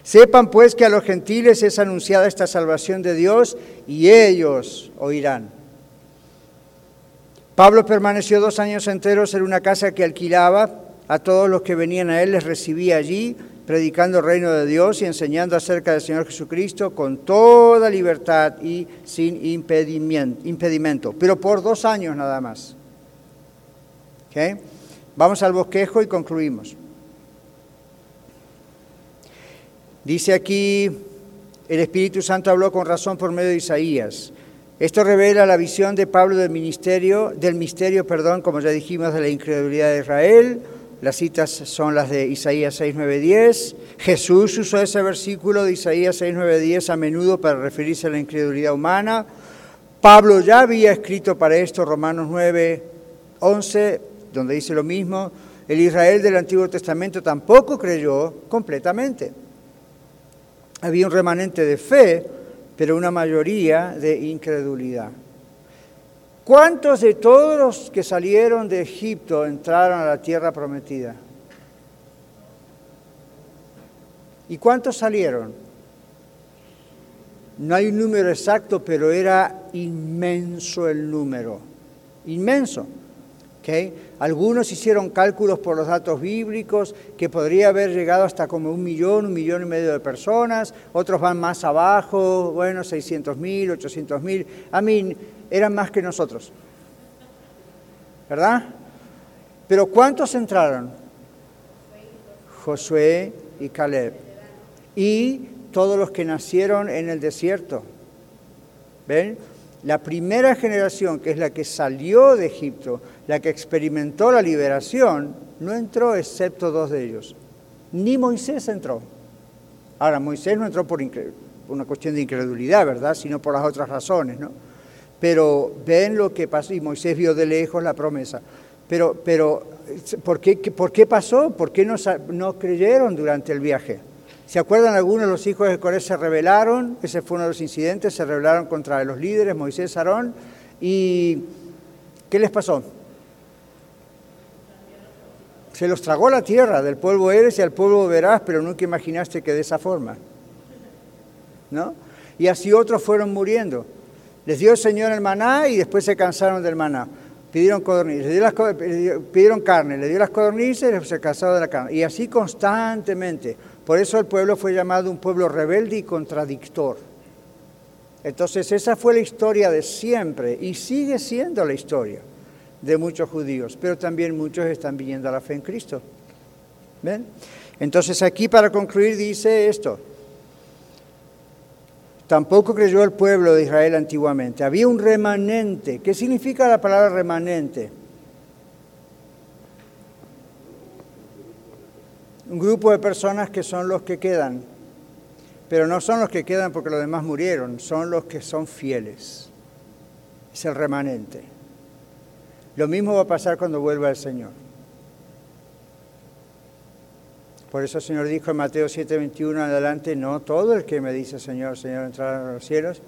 Sepan pues que a los gentiles es anunciada esta salvación de Dios y ellos oirán. Pablo permaneció dos años enteros en una casa que alquilaba. A todos los que venían a él les recibía allí, predicando el reino de Dios y enseñando acerca del Señor Jesucristo con toda libertad y sin impedimento, pero por dos años nada más. Vamos al bosquejo y concluimos. Dice aquí, el Espíritu Santo habló con razón por medio de Isaías. Esto revela la visión de Pablo del ministerio, del misterio, perdón, como ya dijimos, de la incredulidad de Israel. Las citas son las de Isaías 6, 9, 10. Jesús usó ese versículo de Isaías 6, 9, 10 a menudo para referirse a la incredulidad humana. Pablo ya había escrito para esto Romanos 9, 11, donde dice lo mismo. El Israel del Antiguo Testamento tampoco creyó completamente había un remanente de fe, pero una mayoría de incredulidad. ¿Cuántos de todos los que salieron de Egipto entraron a la tierra prometida? ¿Y cuántos salieron? No hay un número exacto, pero era inmenso el número. Inmenso. Algunos hicieron cálculos por los datos bíblicos que podría haber llegado hasta como un millón, un millón y medio de personas, otros van más abajo, bueno, 600 mil, 800 mil, a mí eran más que nosotros, ¿verdad? Pero ¿cuántos entraron? Josué y Caleb. Y todos los que nacieron en el desierto. ¿Ven? La primera generación, que es la que salió de Egipto, la que experimentó la liberación, no entró excepto dos de ellos. Ni Moisés entró. Ahora, Moisés no entró por, una cuestión de incredulidad, ¿verdad? Sino por las otras razones, ¿no? Pero ven lo que pasó, y Moisés vio de lejos la promesa. Pero, pero ¿por, qué, ¿por qué pasó? ¿Por qué no, no creyeron durante el viaje? ¿Se acuerdan algunos de los hijos de Coré se rebelaron? Ese fue uno de los incidentes, se rebelaron contra los líderes, Moisés, Aarón. ¿Y qué les pasó? Se los tragó la tierra, del polvo eres y al polvo verás, pero nunca imaginaste que de esa forma. ¿No? Y así otros fueron muriendo. Les dio el Señor el maná y después se cansaron del maná. Pidieron codornices, pidieron carne, le dio las codornices y se cansaron de la carne. Y así constantemente. Por eso el pueblo fue llamado un pueblo rebelde y contradictor. Entonces esa fue la historia de siempre y sigue siendo la historia de muchos judíos, pero también muchos están viniendo a la fe en Cristo. ¿Ven? Entonces aquí para concluir dice esto. Tampoco creyó el pueblo de Israel antiguamente. Había un remanente. ¿Qué significa la palabra remanente? un grupo de personas que son los que quedan, pero no son los que quedan porque los demás murieron, son los que son fieles. Es el remanente. Lo mismo va a pasar cuando vuelva el Señor. Por eso el Señor dijo en Mateo 7:21 en adelante, no todo el que me dice Señor, Señor entrará a los cielos,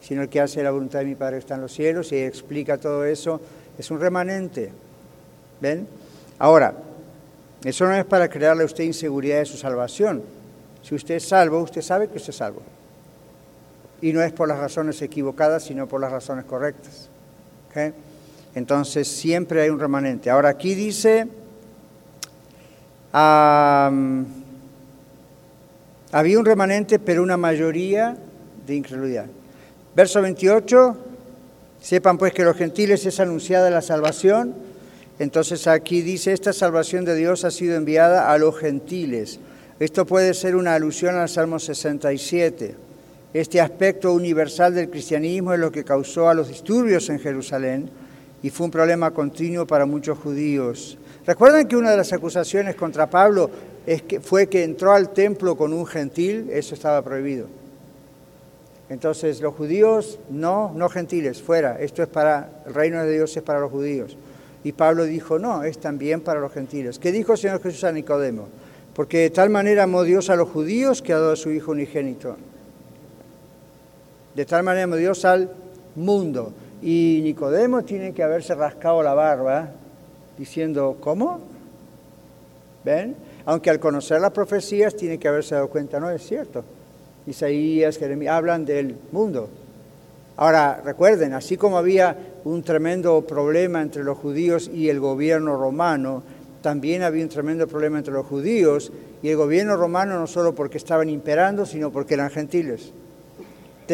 sino el que hace la voluntad de mi Padre está en los cielos y explica todo eso, es un remanente. ¿Ven? Ahora, eso no es para crearle a usted inseguridad de su salvación. Si usted es salvo, usted sabe que usted es salvo. Y no es por las razones equivocadas, sino por las razones correctas. Entonces siempre hay un remanente. Ahora aquí dice, había un remanente, pero una mayoría de incredulidad. Verso 28, sepan pues que los gentiles es anunciada la salvación. Entonces aquí dice, esta salvación de Dios ha sido enviada a los gentiles. Esto puede ser una alusión al Salmo 67. Este aspecto universal del cristianismo es lo que causó a los disturbios en Jerusalén y fue un problema continuo para muchos judíos. ¿Recuerdan que una de las acusaciones contra Pablo es que fue que entró al templo con un gentil? Eso estaba prohibido. Entonces los judíos, no, no gentiles, fuera, esto es para, el reino de Dios es para los judíos. Y Pablo dijo, no, es también para los gentiles. ¿Qué dijo el Señor Jesús a Nicodemo? Porque de tal manera amó Dios a los judíos que ha dado a su Hijo unigénito. De tal manera amó Dios al mundo. Y Nicodemo tiene que haberse rascado la barba diciendo, ¿cómo? ¿Ven? Aunque al conocer las profecías tiene que haberse dado cuenta, no es cierto. Isaías, Jeremías, hablan del mundo. Ahora, recuerden, así como había un tremendo problema entre los judíos y el gobierno romano, también había un tremendo problema entre los judíos y el gobierno romano no solo porque estaban imperando, sino porque eran gentiles.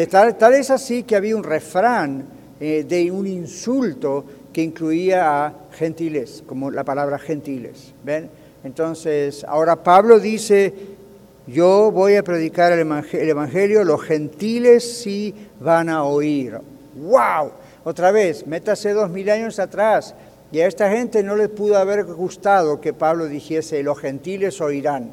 tal, es así que había un refrán eh, de un insulto que incluía a gentiles, como la palabra gentiles. ¿Ven? Entonces, ahora Pablo dice, yo voy a predicar el evangelio, los gentiles sí van a oír. ¡Wow! Otra vez, métase dos mil años atrás y a esta gente no le pudo haber gustado que Pablo dijese, los gentiles oirán.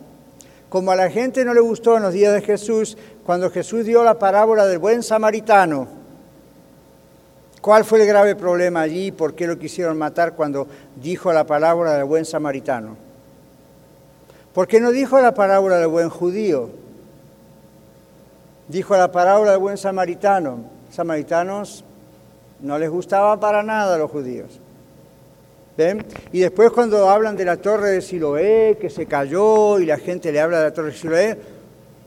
Como a la gente no le gustó en los días de Jesús, cuando Jesús dio la parábola del buen samaritano, ¿Cuál fue el grave problema allí? ¿Por qué lo quisieron matar cuando dijo la palabra del buen samaritano? ¿Por qué no dijo la parábola del buen judío? Dijo la parábola del buen samaritano. Samaritanos no les gustaba para nada a los judíos. ¿Ven? Y después cuando hablan de la torre de Siloé, que se cayó y la gente le habla de la torre de Siloé,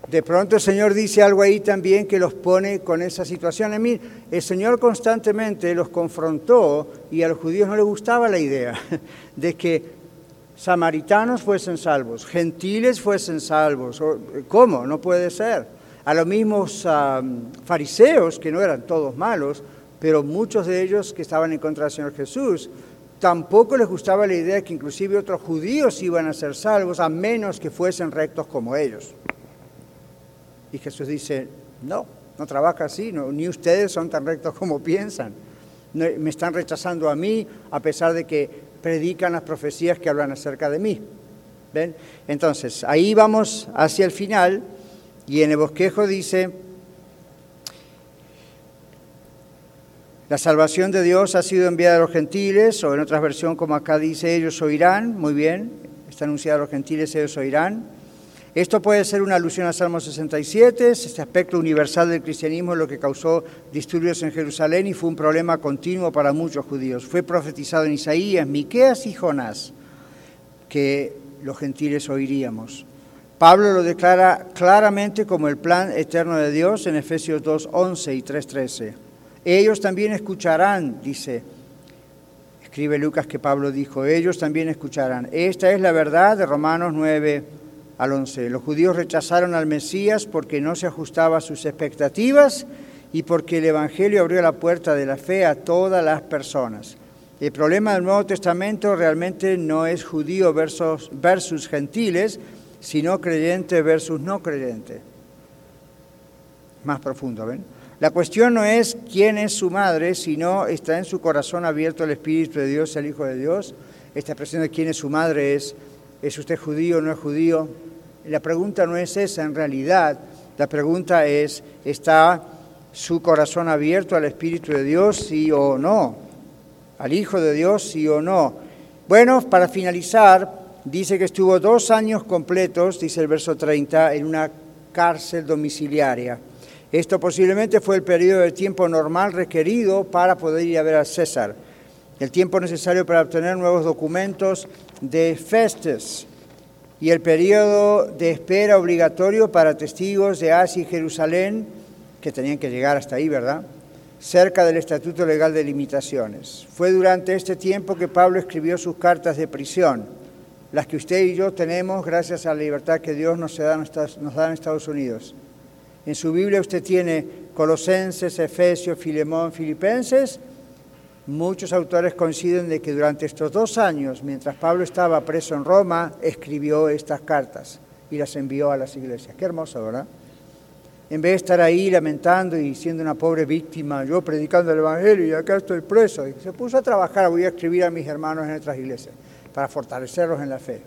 de pronto el Señor dice algo ahí también que los pone con esa situación. A mí, el Señor constantemente los confrontó y a los judíos no les gustaba la idea *laughs* de que samaritanos fuesen salvos, gentiles fuesen salvos. ¿Cómo? No puede ser. A los mismos fariseos, que no eran todos malos, pero muchos de ellos que estaban en contra del Señor Jesús, tampoco les gustaba la idea de que inclusive otros judíos iban a ser salvos, a menos que fuesen rectos como ellos. Y Jesús dice, no, no trabaja así, ni ustedes son tan rectos *laughs* como piensan. me están rechazando a mí a pesar de que predican las profecías que hablan acerca de mí. ¿Ven? Entonces, ahí vamos hacia el final y en el bosquejo dice, la salvación de Dios ha sido enviada a los gentiles, o en otra versión como acá dice, ellos oirán, muy bien, está anunciado a los gentiles, ellos oirán. Esto puede ser una alusión a Salmo 67, este aspecto universal del cristianismo es lo que causó disturbios en Jerusalén y fue un problema continuo para muchos judíos. Fue profetizado en Isaías, Miqueas y Jonás que los gentiles oiríamos. Pablo lo declara claramente como el plan eterno de Dios en Efesios 2, 11 y 3.13. Ellos también escucharán, dice, escribe Lucas que Pablo dijo, ellos también escucharán. Esta es la verdad de Romanos 9, al 11. Los judíos rechazaron al Mesías porque no se ajustaba a sus expectativas y porque el Evangelio abrió la puerta de la fe a todas las personas. El problema del Nuevo Testamento realmente no es judío versus, gentiles, sino creyente versus no creyente. Más profundo, ¿ven? La cuestión no es quién es su madre, sino está en su corazón abierto el Espíritu de Dios, el Hijo de Dios. Esta expresión de quién es su madre es, ¿es usted judío o no es judío? La pregunta no es esa en realidad, la pregunta es, ¿está su corazón abierto al Espíritu de Dios, sí o no? al Hijo de Dios, sí o no. Bueno, para finalizar, dice que estuvo dos años completos, dice el verso 30, en una cárcel domiciliaria. Esto posiblemente fue el periodo de tiempo normal requerido para poder ir a ver a César, el tiempo necesario para obtener nuevos documentos de Festus y el periodo de espera obligatorio para testigos de Asia y Jerusalén, que tenían que llegar hasta ahí, ¿verdad? cerca del Estatuto Legal de Limitaciones. Fue durante este tiempo que Pablo escribió sus cartas de prisión, las que usted y yo tenemos gracias a la libertad que Dios nos da, en Estados Unidos. En su Biblia usted tiene Colosenses, Efesios, Filemón, Filipenses. Muchos autores coinciden de que durante estos dos años, mientras Pablo estaba preso en Roma, escribió estas cartas y las envió a las iglesias. Qué hermoso, ¿verdad? en vez de estar ahí lamentando y siendo una pobre víctima, yo predicando el Evangelio y acá estoy preso, se puso a trabajar, voy a escribir a mis hermanos en otras iglesias para fortalecerlos en la fe.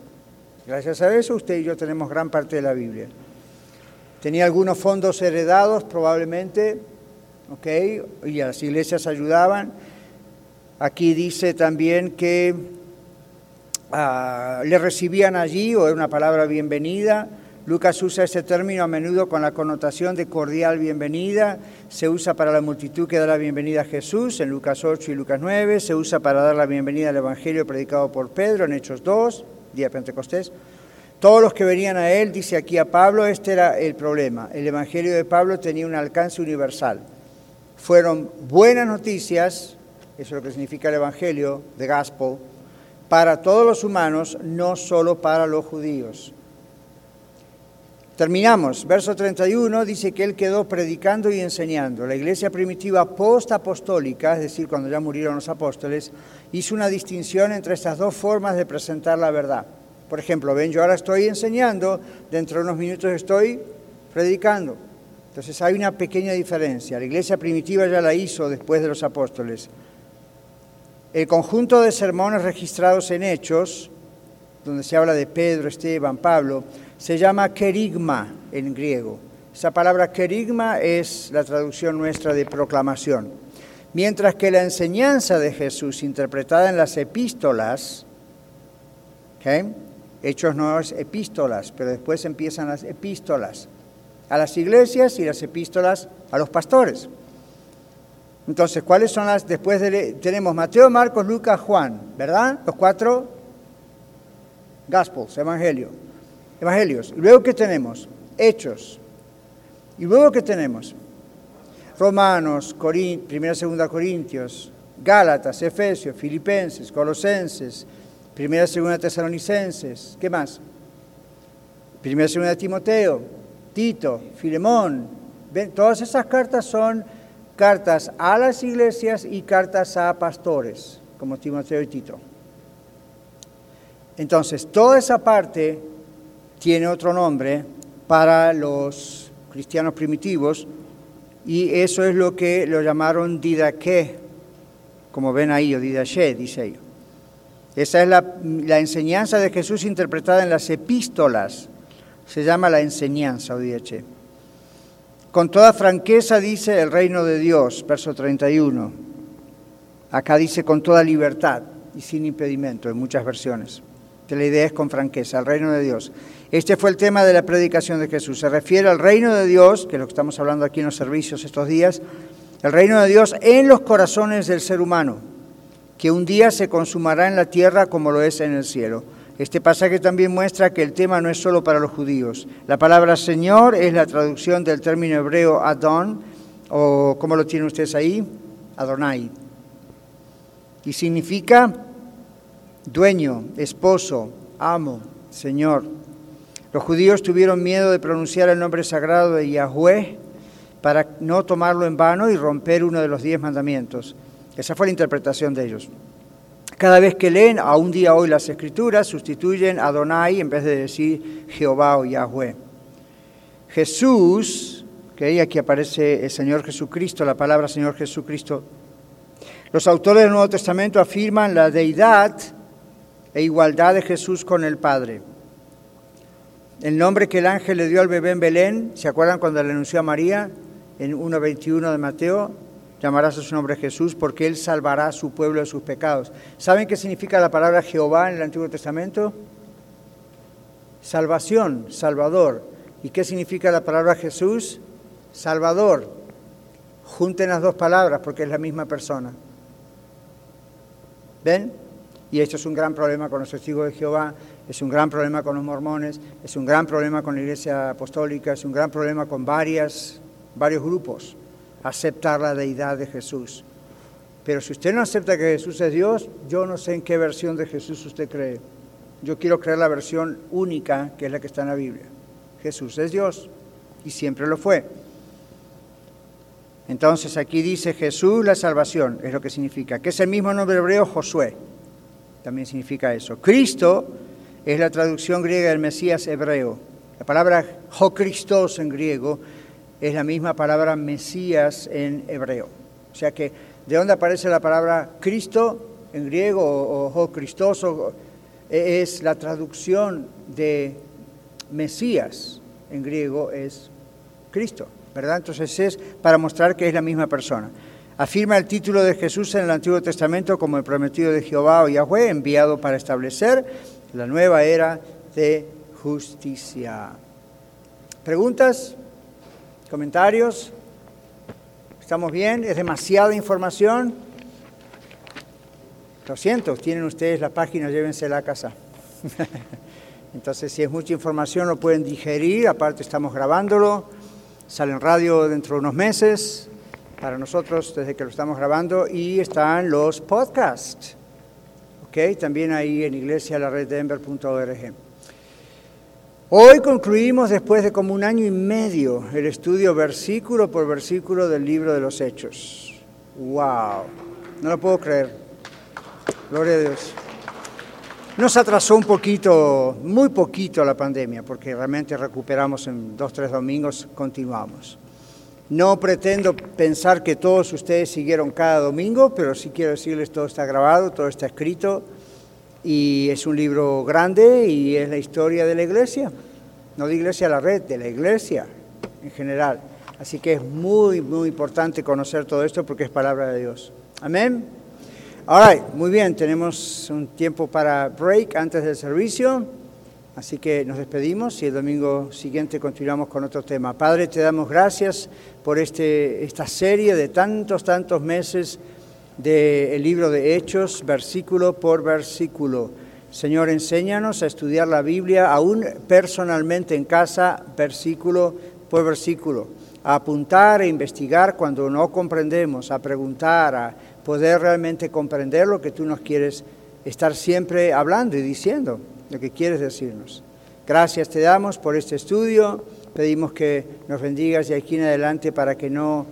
Gracias a eso usted y yo tenemos gran parte de la Biblia. Tenía algunos fondos heredados probablemente, ¿ok? Y las iglesias ayudaban. Aquí dice también que ah, le recibían allí, o era una palabra bienvenida, Lucas usa este término a menudo con la connotación de cordial bienvenida. Se usa para la multitud que da la bienvenida a Jesús en Lucas 8 y Lucas 9. Se usa para dar la bienvenida al Evangelio predicado por Pedro en Hechos 2, día de Pentecostés. Todos los que venían a él, dice aquí a Pablo, este era el problema. El Evangelio de Pablo tenía un alcance universal. Fueron buenas noticias, eso es lo que significa el Evangelio, de gospel, para todos los humanos, no solo para los judíos. Terminamos. Verso 31 dice que él quedó predicando y enseñando. La iglesia primitiva post-apostólica, es decir, cuando ya murieron los apóstoles, hizo una distinción entre estas dos formas de presentar la verdad. Por ejemplo, ven, yo ahora estoy enseñando, dentro de unos minutos estoy predicando. Entonces hay una pequeña diferencia. La iglesia primitiva ya la hizo después de los apóstoles. El conjunto de sermones registrados en Hechos, donde se habla de Pedro, Esteban, Pablo, se llama kerigma en griego. Esa palabra kerigma es la traducción nuestra de proclamación. Mientras que la enseñanza de Jesús interpretada en las epístolas, Hechos no es epístolas, pero después empiezan las epístolas a las iglesias y las epístolas a los pastores. Entonces, ¿cuáles son las? Después tenemos Mateo, Marcos, Lucas, Juan, ¿verdad? Los cuatro Gospels, Evangelio. Evangelios. Luego que tenemos Hechos. Y luego que tenemos Romanos, Primera, Segunda Corintios, Gálatas, Efesios, Filipenses, Colosenses, Primera, Segunda Tesalonicenses. ¿Qué más? Primera, Segunda Timoteo, Tito, Filemón. Todas esas cartas son cartas a las iglesias y cartas a pastores, como Timoteo y Tito. Entonces, toda esa parte tiene otro nombre para los cristianos primitivos y eso es lo que lo llamaron didaqué, como ven ahí, o didaché, dice ellos. Esa es la, enseñanza de Jesús interpretada en las epístolas. Se llama la enseñanza o didaché. Con toda franqueza dice el reino de Dios, verso 31. Acá dice con toda libertad y sin impedimento en muchas versiones. La idea es con franqueza, el reino de Dios. Este fue el tema de la predicación de Jesús. Se refiere al reino de Dios, que es lo que estamos hablando aquí en los servicios estos días, el reino de Dios en los corazones del ser humano, que un día se consumará en la tierra como lo es en el cielo. Este pasaje también muestra que el tema no es solo para los judíos. La palabra Señor es la traducción del término hebreo Adon, o como lo tienen ustedes ahí, Adonai. Y significa dueño, esposo, amo, Señor. Los judíos tuvieron miedo de pronunciar el nombre sagrado de Yahweh para no tomarlo en vano y romper uno de los diez mandamientos. Esa fue la interpretación de ellos. Cada vez que leen, a un día hoy las escrituras, sustituyen Adonai en vez de decir Jehová o Yahweh. Jesús, que aquí aparece el Señor Jesucristo, la palabra Señor Jesucristo. Los autores del Nuevo Testamento afirman la deidad e igualdad de Jesús con el Padre. El nombre que el ángel le dio al bebé en Belén, ¿se acuerdan cuando le anunció a María en 1.21 de Mateo? Llamarás a su nombre Jesús, porque Él salvará a su pueblo de sus pecados. ¿Saben qué significa la palabra Jehová en el Antiguo Testamento? Salvación, Salvador. ¿Y qué significa la palabra Jesús? Salvador. Junten las dos palabras porque es la misma persona. ¿Ven? Y esto es un gran problema con los testigos de Jehová, es un gran problema con los mormones, es un gran problema con la iglesia apostólica, es un gran problema con varias, varios grupos, aceptar la deidad de Jesús. Pero si usted no acepta que Jesús es Dios, yo no sé en qué versión de Jesús usted cree. Yo quiero creer la versión única, que es la que está en la Biblia. Jesús es Dios y siempre lo fue. Entonces aquí dice Jesús la salvación, es lo que significa, que es el mismo nombre hebreo Josué, también significa eso. Cristo es la traducción griega del Mesías hebreo. La palabra Jo-Christos en griego es la misma palabra Mesías en hebreo. O sea que, ¿de dónde aparece la palabra Cristo en griego o, Jo-Christos? Es la traducción de Mesías en griego, es Cristo. ¿verdad? Entonces es para mostrar que es la misma persona. Afirma el título de Jesús en el Antiguo Testamento como el prometido de Jehová o Yahweh, enviado para establecer la nueva era de justicia. ¿Preguntas? ¿Comentarios? ¿Estamos bien? ¿Es demasiada información? Lo siento, tienen ustedes la página, llévensela a casa. *laughs* Entonces, si es mucha información, lo pueden digerir, aparte estamos grabándolo Sale en radio dentro de unos meses para nosotros desde que lo estamos grabando y están los podcasts. ¿Ok? También ahí en iglesialareddenver.org. Hoy concluimos después de como un año y medio el estudio versículo por versículo del libro de los Hechos. ¡Wow! No lo puedo creer. Gloria a Dios. Nos atrasó un poquito, muy poquito la pandemia, porque realmente recuperamos en dos, tres domingos, continuamos. No pretendo pensar que todos ustedes siguieron cada domingo, pero sí quiero decirles, todo está grabado, todo está escrito, y es un libro grande y es la historia de la iglesia, no de iglesia la red, de la iglesia en general. Así que es muy, muy importante conocer todo esto porque es palabra de Dios. Amén. All muy bien, tenemos un tiempo para break antes del servicio, así que nos despedimos y el domingo siguiente continuamos con otro tema. Padre, te damos gracias por este, esta serie de tantos, tantos meses del libro de Hechos, versículo por versículo. Señor, enséñanos a estudiar la Biblia, aún personalmente en casa, versículo por versículo, a apuntar e investigar cuando no comprendemos, a preguntar, a poder realmente comprender lo que tú nos quieres estar siempre hablando y diciendo, lo que quieres decirnos. Gracias te damos por este estudio, pedimos que nos bendigas de aquí en adelante para que no,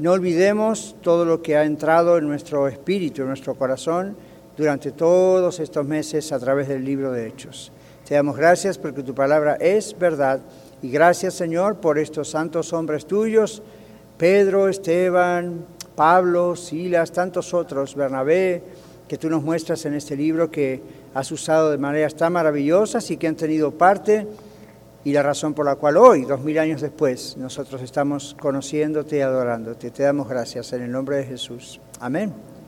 no olvidemos todo lo que ha entrado en nuestro espíritu, en nuestro corazón, durante todos estos meses a través del libro de Hechos. Te damos gracias porque tu palabra es verdad y gracias Señor por estos santos hombres tuyos, Pedro, Esteban, Pablo, Silas, tantos otros, Bernabé, que tú nos muestras en este libro que has usado de maneras tan maravillosas y que han tenido parte y la razón por la cual hoy, dos mil años después, nosotros estamos conociéndote y adorándote. Te damos gracias en el nombre de Jesús. Amén.